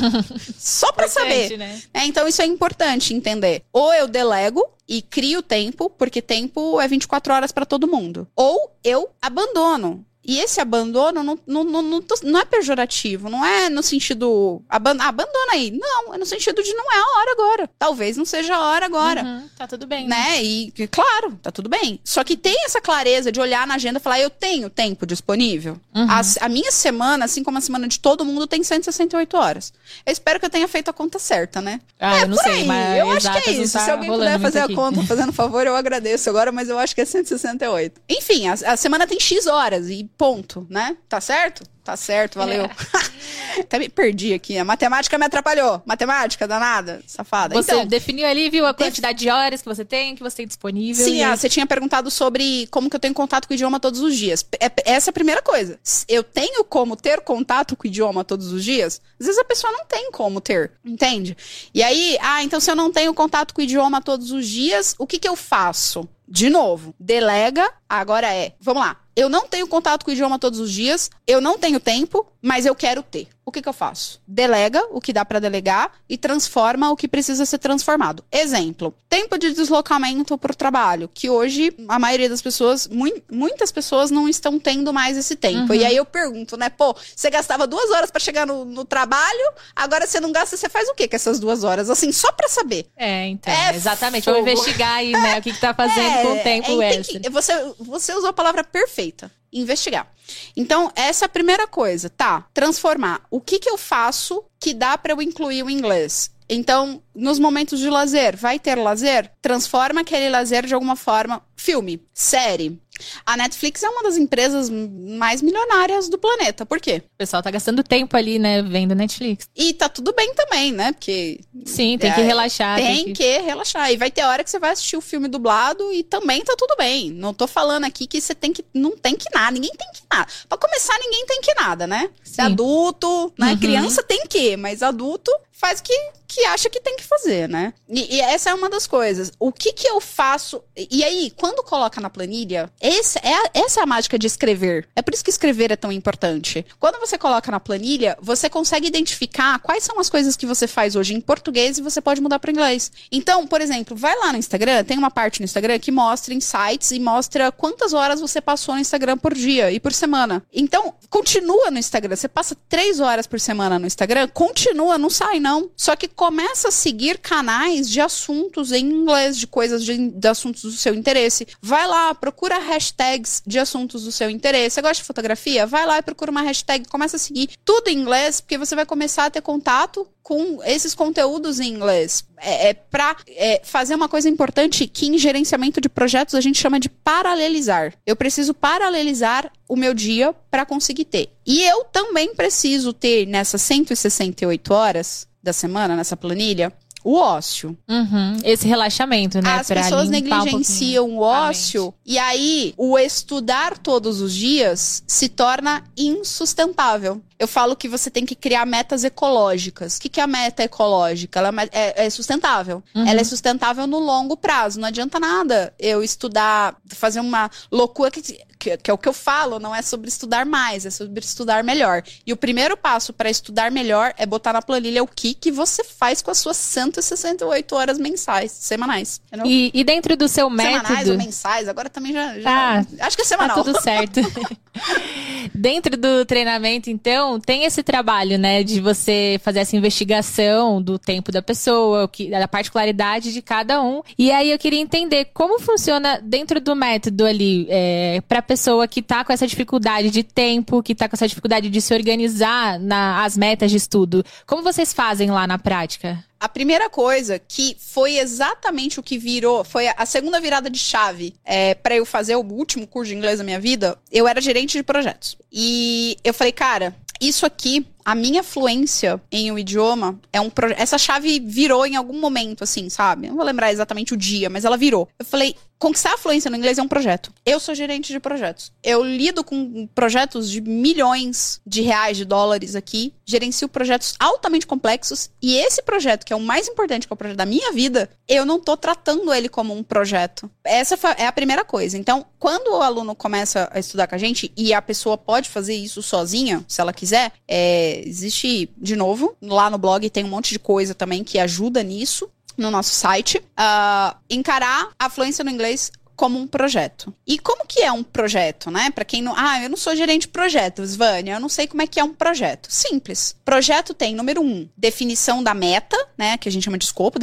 Só pra saber. Né? É, então isso é importante entender. Ou eu delego, e crio tempo, porque tempo é 24 horas para todo mundo. Ou eu abandono. E esse abandono não, não, não, não, não é pejorativo, não é no sentido. Aban abandona aí. Não, é no sentido de não é a hora agora. Talvez não seja a hora agora. Uhum, tá tudo bem. Né? né? E, claro, tá tudo bem. Só que tem essa clareza de olhar na agenda e falar: eu tenho tempo disponível. Uhum. A, a, minha semana, assim como a semana de todo mundo, tem 168 horas. Eu espero que eu tenha feito a conta certa, né? Ah, é, eu não sei, aí. mas. Eu acho que é isso. Tá Se alguém puder fazer a conta fazendo favor, eu agradeço agora, mas eu acho que é 168. Enfim, a, a semana tem X horas e ponto, né? Tá certo? Tá certo, valeu. É. Até me perdi aqui. A matemática me atrapalhou. Matemática, danada, safada. Você então, definiu ali, viu, a quantidade def... de horas que você tem, que você tem disponível. Sim, ah, você tinha perguntado sobre como que eu tenho contato com o idioma todos os dias. É, essa é a primeira coisa. Eu tenho como ter contato com o idioma todos os dias? Às vezes a pessoa não tem como ter, entende? E aí, ah, então se eu não tenho contato com o idioma todos os dias, o que que eu faço? De novo, delega, agora é, vamos lá, eu não tenho contato com o idioma todos os dias, eu não tenho tempo, mas eu quero ter. O que, que eu faço? Delega o que dá para delegar e transforma o que precisa ser transformado. Exemplo: tempo de deslocamento para o trabalho, que hoje a maioria das pessoas, mu muitas pessoas não estão tendo mais esse tempo. Uhum. E aí eu pergunto, né? Pô, você gastava duas horas para chegar no, no, trabalho, agora você não gasta, você faz o que com essas duas horas? Assim, só para saber. É, então. É exatamente. Fogo. Vamos investigar aí, né? O que, que tá fazendo é, com o tempo é, extra. Que, você, você usou a palavra perfeita investigar. Então, essa é a primeira coisa, tá? Transformar. O que que eu faço que dá para eu incluir o inglês? Então, nos momentos de lazer, vai ter lazer? Transforma aquele lazer de alguma forma. Filme, série, a Netflix é uma das empresas mais milionárias do planeta. Por quê? O pessoal tá gastando tempo ali, né, vendo Netflix. E tá tudo bem também, né? Porque. Sim, tem é, que relaxar. Tem, tem que... que... relaxar. E vai ter hora que você vai assistir o filme dublado e também tá tudo bem. Não tô falando aqui que você tem que. Não tem que nada. Ninguém tem que nada. Pra começar, ninguém tem que nada, né? Se adulto, né? Uhum. Criança tem que, mas adulto faz o que, que acha que tem que fazer, né? E, e, essa é uma das coisas. O que que eu faço? E aí, quando coloca na planilha, esse é a, essa é a mágica de escrever. É por isso que escrever é tão importante. Quando você coloca na planilha, você consegue identificar quais são as coisas que você faz hoje em português e você pode mudar para inglês. Então, por exemplo, vai lá no Instagram, tem uma parte no Instagram que mostra insights e mostra quantas horas você passou no Instagram por dia e por semana. Então, continua no Instagram. Você passa três horas por semana no Instagram, continua, não sai, não não. Só que começa a seguir canais de assuntos em inglês, de coisas de, de assuntos do seu interesse. Vai lá, procura hashtags de assuntos do seu interesse. Você gosta de fotografia? Vai lá e procura uma hashtag, começa a seguir tudo em inglês, porque você vai começar a ter contato com esses conteúdos em inglês. É, é para é, fazer uma coisa importante que em gerenciamento de projetos a gente chama de paralelizar. Eu preciso paralelizar o meu dia para conseguir ter. E eu também preciso ter nessas 168 horas da semana, nessa planilha, o ócio. Uhum. Esse relaxamento, né? As pessoas negligenciam um o ócio e aí o estudar todos os dias se torna insustentável. Eu falo que você tem que criar metas ecológicas. O que, que é a meta ecológica? Ela é, é, é sustentável. Uhum. Ela é sustentável no longo prazo. Não adianta nada eu estudar, fazer uma loucura que que, que, é o que eu falo, não é sobre estudar mais, é sobre estudar melhor. E o primeiro passo para estudar melhor é botar na planilha o que, que você faz com as suas 168 horas mensais, semanais. E, e, dentro do seu método. Semanais ou mensais, agora também já. já ah, acho que é semanal. Tá tudo certo. dentro do treinamento, então, tem esse trabalho, né, de você fazer essa investigação do tempo da pessoa, da particularidade de cada um. E aí eu queria entender como funciona dentro do método ali, é, para pessoa que tá com essa dificuldade de tempo, que tá com essa dificuldade de se organizar nas metas de estudo. Como vocês fazem lá na prática? A primeira coisa que foi exatamente o que virou, foi a segunda virada de chave é, para eu fazer o último curso de inglês da minha vida, eu era gerente de projetos. E eu falei, cara, isso aqui a minha fluência em um idioma é um projeto. Essa chave virou em algum momento, assim, sabe? Não vou lembrar exatamente o dia, mas ela virou. Eu falei, conquistar a fluência no inglês é um projeto. Eu sou gerente de projetos. Eu lido com projetos de milhões de reais, de dólares aqui, gerencio projetos altamente complexos e esse projeto, que é o mais importante, que é o projeto da minha vida, eu não tô tratando ele como um projeto. Essa é a primeira coisa. Então, quando o aluno começa a estudar com a gente e a pessoa pode fazer isso sozinha, se ela quiser, é, existe, de novo, lá no blog tem um monte de coisa também que ajuda nisso no nosso site, uh, encarar a fluência no inglês como um projeto. E como que é um projeto, né? Para quem não, ah, eu não sou gerente de projetos, Vânia, eu não sei como é que é um projeto. Simples. Projeto tem número um, definição da meta, né? Que a gente chama de escopo.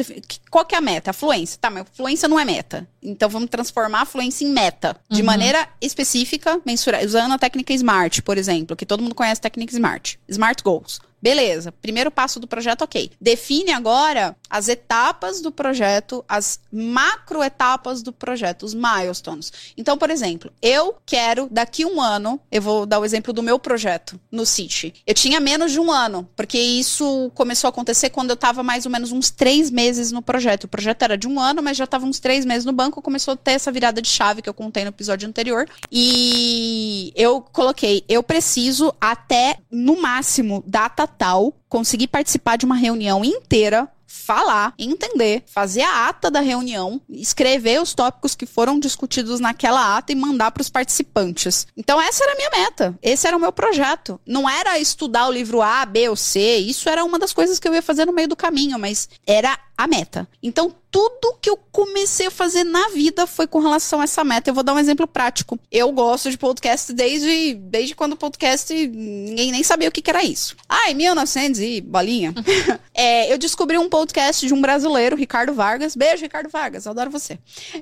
Qual que é a meta? A fluência. Tá, mas fluência não é meta. Então vamos transformar a fluência em meta, de uhum. maneira específica, mensurar, usando a técnica SMART, por exemplo, que todo mundo conhece a técnica SMART. SMART Goals. Beleza, primeiro passo do projeto, ok. Define agora as etapas do projeto, as macro etapas do projeto, os milestones. Então, por exemplo, eu quero daqui um ano, eu vou dar o exemplo do meu projeto no City. Eu tinha menos de um ano, porque isso começou a acontecer quando eu estava mais ou menos uns três meses no projeto. O projeto era de um ano, mas já estava uns três meses no banco, começou a ter essa virada de chave que eu contei no episódio anterior. E eu coloquei, eu preciso até, no máximo, data tal, conseguir participar de uma reunião inteira falar, entender, fazer a ata da reunião, escrever os tópicos que foram discutidos naquela ata e mandar para os participantes. Então essa era a minha meta, esse era o meu projeto. Não era estudar o livro A, B ou C, isso era uma das coisas que eu ia fazer no meio do caminho, mas era a meta. Então tudo que eu comecei a fazer na vida foi com relação a essa meta. Eu vou dar um exemplo prático. Eu gosto de podcast desde, desde quando o podcast ninguém nem sabia o que, que era isso. Ah, em 1900 e bolinha. é, eu descobri um podcast de um brasileiro, Ricardo Vargas. Beijo, Ricardo Vargas, eu adoro você.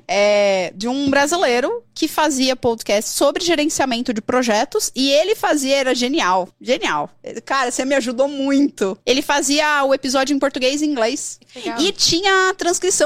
É, de um brasileiro que fazia podcast sobre gerenciamento de projetos e ele fazia, era genial. Genial. Cara, você me ajudou muito. Ele fazia o episódio em português e inglês. E tinha a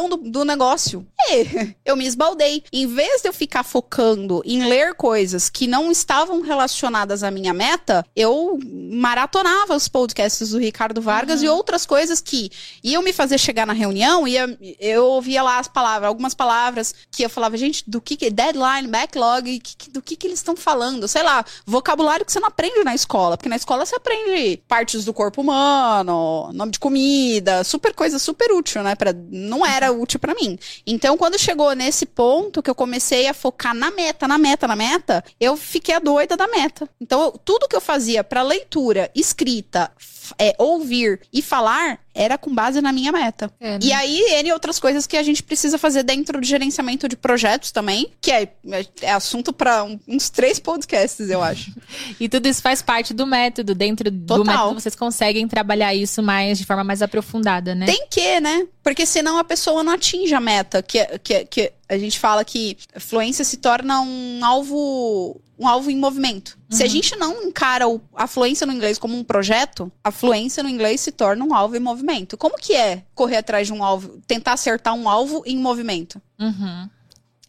do, do negócio. E eu me esbaldei. Em vez de eu ficar focando em ler coisas que não estavam relacionadas à minha meta, eu maratonava os podcasts do Ricardo Vargas uhum. e outras coisas que iam me fazer chegar na reunião e eu ouvia lá as palavras, algumas palavras que eu falava, gente, do que, que deadline, backlog, que, do que, que eles estão falando? Sei lá, vocabulário que você não aprende na escola, porque na escola você aprende partes do corpo humano, nome de comida, super coisa super útil, né? Pra, não era útil para mim. Então, quando chegou nesse ponto que eu comecei a focar na meta, na meta, na meta, eu fiquei a doida da meta. Então, eu, tudo que eu fazia para leitura, escrita, é, ouvir e falar era com base na minha meta. É, né? E aí, N outras coisas que a gente precisa fazer dentro do gerenciamento de projetos também, que é, é assunto para um, uns três podcasts, eu acho. e tudo isso faz parte do método. Dentro Total. do método, vocês conseguem trabalhar isso mais de forma mais aprofundada, né? Tem que, né? Porque senão a pessoa não atinge a meta. Que, que, que a gente fala que fluência se torna um alvo um alvo em movimento. Uhum. Se a uhum. gente não encara o, a fluência no inglês como um projeto, a fluência no inglês se torna um alvo em movimento. Como que é correr atrás de um alvo, tentar acertar um alvo em movimento? Uhum.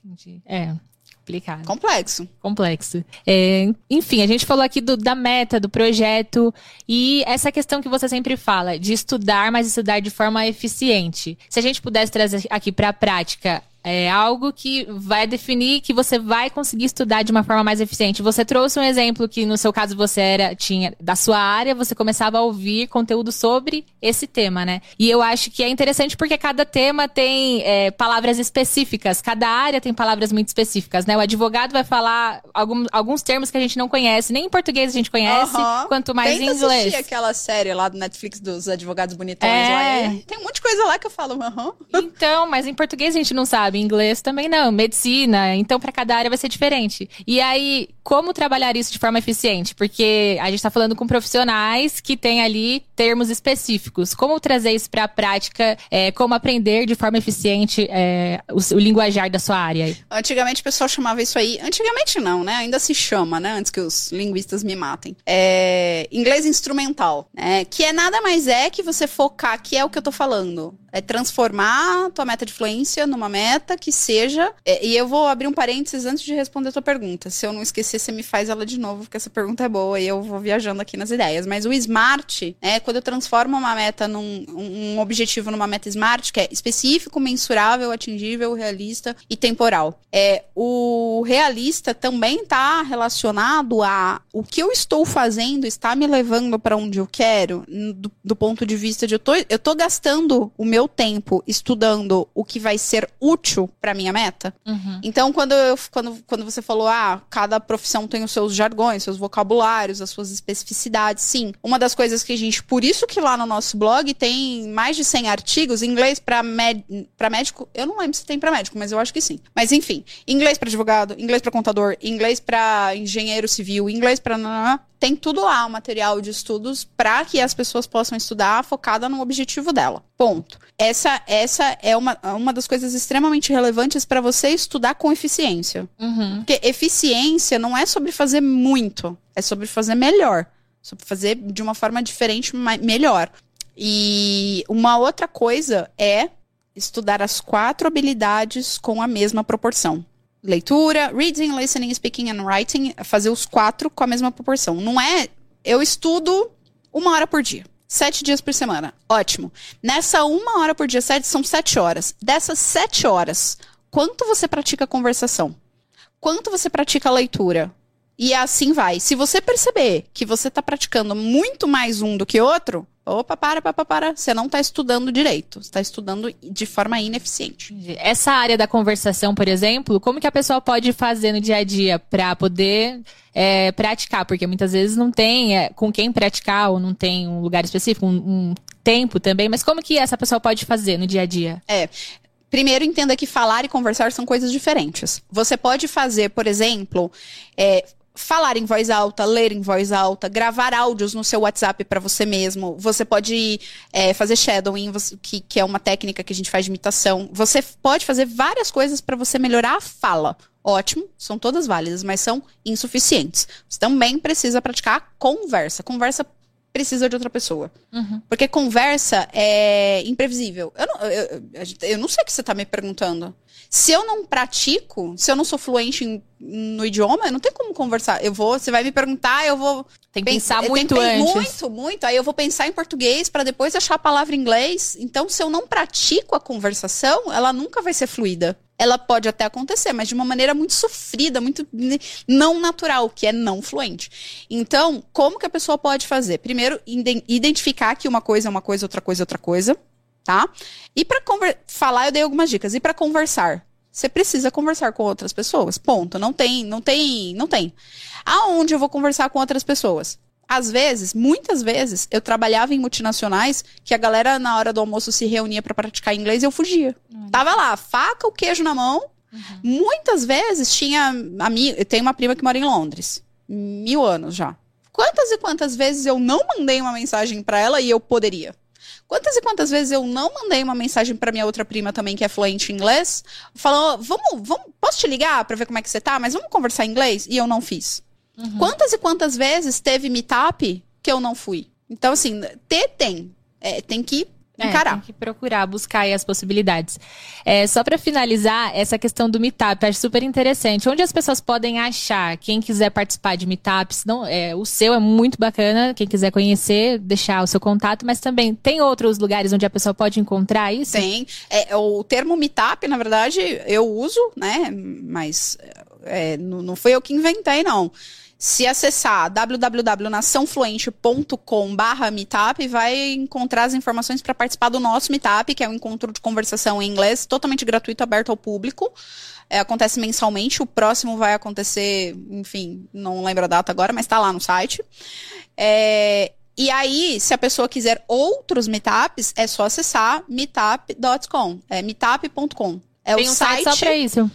Entendi. É. Complicado. Complexo. Complexo. É, enfim, a gente falou aqui do, da meta, do projeto e essa questão que você sempre fala de estudar, mas estudar de forma eficiente. Se a gente pudesse trazer aqui para a prática é algo que vai definir que você vai conseguir estudar de uma forma mais eficiente. Você trouxe um exemplo que no seu caso você era tinha da sua área, você começava a ouvir conteúdo sobre esse tema, né? E eu acho que é interessante porque cada tema tem é, palavras específicas, cada área tem palavras muito específicas, né? O advogado vai falar algum, alguns termos que a gente não conhece, nem em português a gente conhece, uhum. quanto mais Tenta em inglês. assistir aquela série lá do Netflix dos advogados bonitões é... lá. tem um monte de coisa lá que eu falo, aham. Uhum. Então, mas em português a gente não sabe sabe inglês também não, medicina, então para cada área vai ser diferente. E aí, como trabalhar isso de forma eficiente? Porque a gente está falando com profissionais que têm ali termos específicos. Como trazer isso para a prática? É, como aprender de forma eficiente é, o, o, linguajar da sua área? Antigamente o pessoal chamava isso aí. Antigamente não, né? Ainda se chama, né? Antes que os linguistas me matem. É, inglês instrumental, né? Que é nada mais é que você focar, que é o que eu tô falando É transformar tua meta de fluência numa meta que seja. é, E eu vou abrir um parênteses antes de responder a tua pergunta. Se eu não esquecer, você me faz ela de novo, porque essa pergunta é boa e eu vou viajando aqui nas ideias. Mas o SMART, é quando eu transformo uma meta num um objetivo numa meta SMART, que é específico, mensurável, atingível, realista e temporal. É, o realista também está relacionado a o que eu estou fazendo está me levando para onde eu quero, do, do ponto de vista de eu tô, eu tô gastando o meu tempo estudando o que vai ser útil para minha meta. Uhum. Então, quando, eu, quando, quando você falou, ah, cada profissão tem os seus jargões, seus vocabulários, as suas especificidades, sim. Uma das coisas que a gente, por isso que lá no nosso blog tem mais de 100 artigos em inglês para para médico. Eu não lembro se tem para médico, mas eu acho que sim. Mas enfim, inglês para advogado, inglês para contador, inglês para engenheiro civil, inglês para tem tudo lá, o material de estudos para que as pessoas possam estudar focada no objetivo dela. Ponto. Essa, essa é uma, uma das coisas extremamente relevantes para você estudar com eficiência. Uhum. Porque eficiência não é sobre fazer muito, é sobre fazer melhor. Sobre fazer de uma forma diferente, melhor. E uma outra coisa é estudar as quatro habilidades com a mesma proporção. Leitura, reading, listening, speaking and writing, fazer os quatro com a mesma proporção. Não é eu estudo uma hora por dia. Sete dias por semana. Ótimo. Nessa uma hora por dia, sete, são sete horas. Dessas sete horas, quanto você pratica conversação? Quanto você pratica leitura? E assim vai. Se você perceber que você está praticando muito mais um do que outro, opa, para, para, para. Você não está estudando direito. Você está estudando de forma ineficiente. Essa área da conversação, por exemplo, como que a pessoa pode fazer no dia a dia para poder é, praticar? Porque muitas vezes não tem é, com quem praticar ou não tem um lugar específico, um, um tempo também. Mas como que essa pessoa pode fazer no dia a dia? Primeiro, entenda que falar e conversar são coisas diferentes. Você pode fazer, por exemplo, é, falar em voz alta, ler em voz alta, gravar áudios no seu WhatsApp para você mesmo. Você pode é, fazer shadowing, que, que é uma técnica que a gente faz de imitação. Você pode fazer várias coisas para você melhorar a fala. Ótimo, são todas válidas, mas são insuficientes. Você também precisa praticar a conversa. Conversa precisa de outra pessoa. Uhum. Porque conversa é imprevisível. Eu não, eu, eu- não sei o que você tá me perguntando. Se eu não pratico, se eu não sou fluente em- no idioma, eu não tenho como conversar. Eu vou, você vai me perguntar, eu vou Tem que Pen- pensar eu muito que- antes. Muito, muito. Aí eu vou pensar em português para depois achar a palavra em inglês. Então, se eu não pratico a conversação, ela nunca vai ser fluida. Ela pode até acontecer, mas de uma maneira muito sofrida, muito não natural, que é não fluente. Então, como que a pessoa pode fazer? Primeiro, iden- identificar que uma coisa é uma coisa, outra coisa é outra coisa, tá? E para falar, eu dei algumas dicas. E para conversar, você precisa conversar com outras pessoas. Ponto. Não tem, não tem, não tem. Aonde eu vou conversar com outras pessoas? Às vezes, muitas vezes, eu trabalhava em multinacionais que a galera na hora do almoço se reunia para praticar inglês e eu fugia. Tava lá, faca, o queijo na mão. Muitas vezes tinha amigo, eu tenho uma prima que mora em Londres, mil anos já. Quantas e quantas vezes eu não mandei uma mensagem para ela e eu poderia? Quantas e quantas vezes eu não mandei uma mensagem para minha outra prima também que é fluente em inglês, falou, vamos, vamos, posso te ligar para ver como é que você tá, mas vamos conversar em inglês? E eu não fiz. Uhum. Quantas e quantas vezes teve meetup que eu não fui? Então, assim, ter tem. É, tem que É, encarar. tem que procurar, buscar aí as possibilidades. É, só para finalizar, essa questão do meetup, acho super interessante. Onde as pessoas podem achar, quem quiser participar de meetups, não, é, o seu é muito bacana, quem quiser conhecer, deixar o seu contato, mas também tem outros lugares onde a pessoa pode encontrar isso? Tem. É, o termo meetup, na verdade, eu uso, né? Mas é, não, não foi eu que inventei, não. Se acessar www.naçãofluente.com barra meetup, vai encontrar as informações para participar do nosso meetup, que é um encontro de conversação em inglês, totalmente gratuito, aberto ao público. É, acontece mensalmente, o próximo vai acontecer, enfim, não lembro a data agora, mas está lá no site. É, e aí, se a pessoa quiser outros meetups, é só acessar meetup.com. É meetup.com. É tem o um site, só pra isso.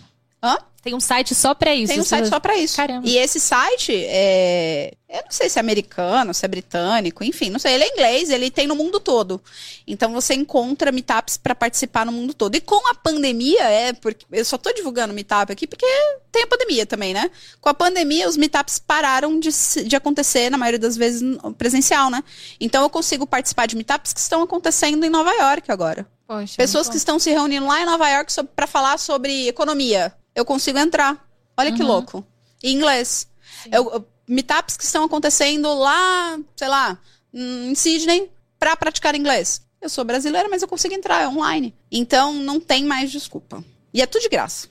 Tem um site só pra isso. Tem um site só pra isso. Caramba. E esse site é. Eu não sei se é americano, se é britânico, enfim, não sei. Ele é inglês, ele tem no mundo todo. Então você encontra meetups pra participar no mundo todo. E com a pandemia, é. porque Eu só tô divulgando meetup aqui porque tem a pandemia também, né? Com a pandemia, os meetups pararam de, de acontecer, na maioria das vezes, presencial, né? Então eu consigo participar de meetups que estão acontecendo em Nova York agora. Poxa, Pessoas que estão se reunindo lá em Nova York para falar sobre economia. Eu consigo entrar. Olha uhum. que louco. Em inglês. Eu, eu, meetups que estão acontecendo lá, sei lá, em Sydney, para praticar inglês. Eu sou brasileira, mas eu consigo entrar, é online. Então não tem mais desculpa. E é tudo de graça.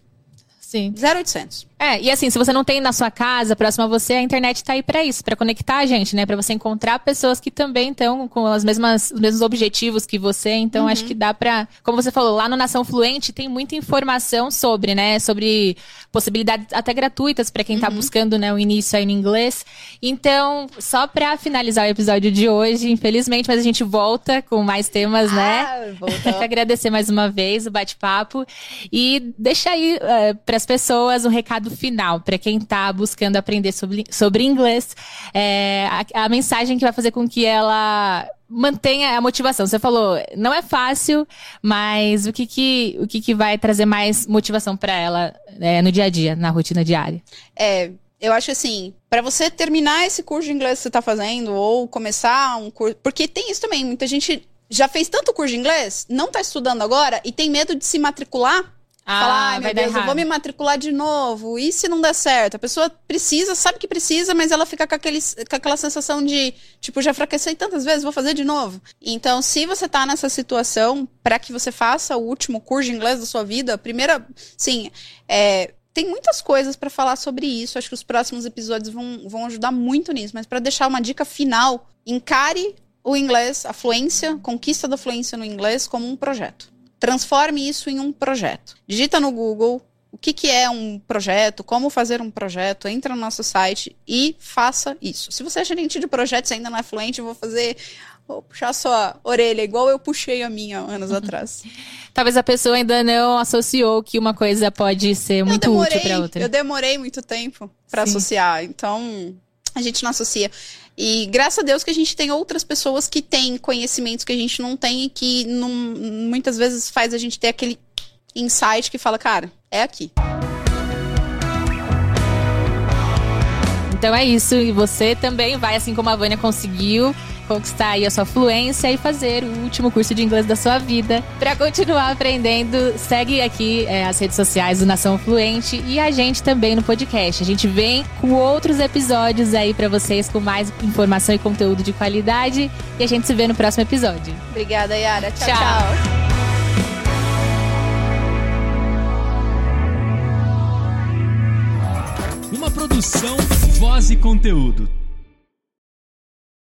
Sim. 0800. É, e assim, se você não tem na sua casa, próximo a você, a internet tá aí para isso, para conectar a gente, né? Para você encontrar pessoas que também estão com as mesmas, os mesmos objetivos que você. Então, uhum. acho que dá para, como você falou, lá no Nação Fluente tem muita informação sobre, né? Sobre possibilidades até gratuitas para quem tá uhum. buscando, né, o início aí no inglês. Então, só para finalizar o episódio de hoje, infelizmente, mas a gente volta com mais temas, né? ah, né? Agradecer mais uma vez o bate-papo e deixar aí uh, eh, para as pessoas um recado recado final para quem está buscando aprender sobre, sobre inglês, é, a, a mensagem que vai fazer com que ela mantenha a motivação. Você falou, não é fácil, mas o que que, o que, que vai trazer mais motivação para ela é, no dia a dia, na rotina diária? É, eu acho assim, para você terminar esse curso de inglês que você está fazendo ou começar um curso, porque tem isso também, muita gente já fez tanto curso de inglês, não está estudando agora e tem medo de se matricular ah, Falar, ai meu Deus, eu vou me matricular de novo. E se não der certo? A pessoa precisa, sabe que precisa, mas ela fica com, aquele, com aquela sensação de, tipo, já fracassei tantas vezes, vou fazer de novo. Então, se você tá nessa situação, para que você faça o último curso de inglês da sua vida, a primeira, sim, é, tem muitas coisas para falar sobre isso. Acho que os próximos episódios vão, vão ajudar muito nisso. Mas para deixar uma dica final, encare o inglês, a fluência, conquista da fluência no inglês como um projeto. Transforme isso em um projeto. Digita no Google o que, que é um projeto, como fazer um projeto, entra no nosso site e faça isso. Se você é gerente de projetos e ainda não é fluente, eu vou fazer Vou puxar sua orelha, igual eu puxei a minha anos atrás. Talvez a pessoa ainda não associou que uma coisa pode ser muito demorei, útil para outra. Eu demorei muito tempo para associar, então a gente não associa. E graças a Deus que a gente tem outras pessoas que têm conhecimentos que a gente não tem e que não, muitas vezes faz a gente ter aquele insight que fala, cara, é aqui. Então é isso, e você também vai, assim como a Vânia conseguiu, conquistar aí a sua fluência e fazer o último curso de inglês da sua vida. Para continuar aprendendo, segue aqui é, as redes sociais do Nação Fluente e a gente também no podcast. A gente vem com outros episódios aí para vocês com mais informação e conteúdo de qualidade e a gente se vê no próximo episódio. Obrigada, Yara. tchau. tchau. tchau. Uma produção, voz e conteúdo.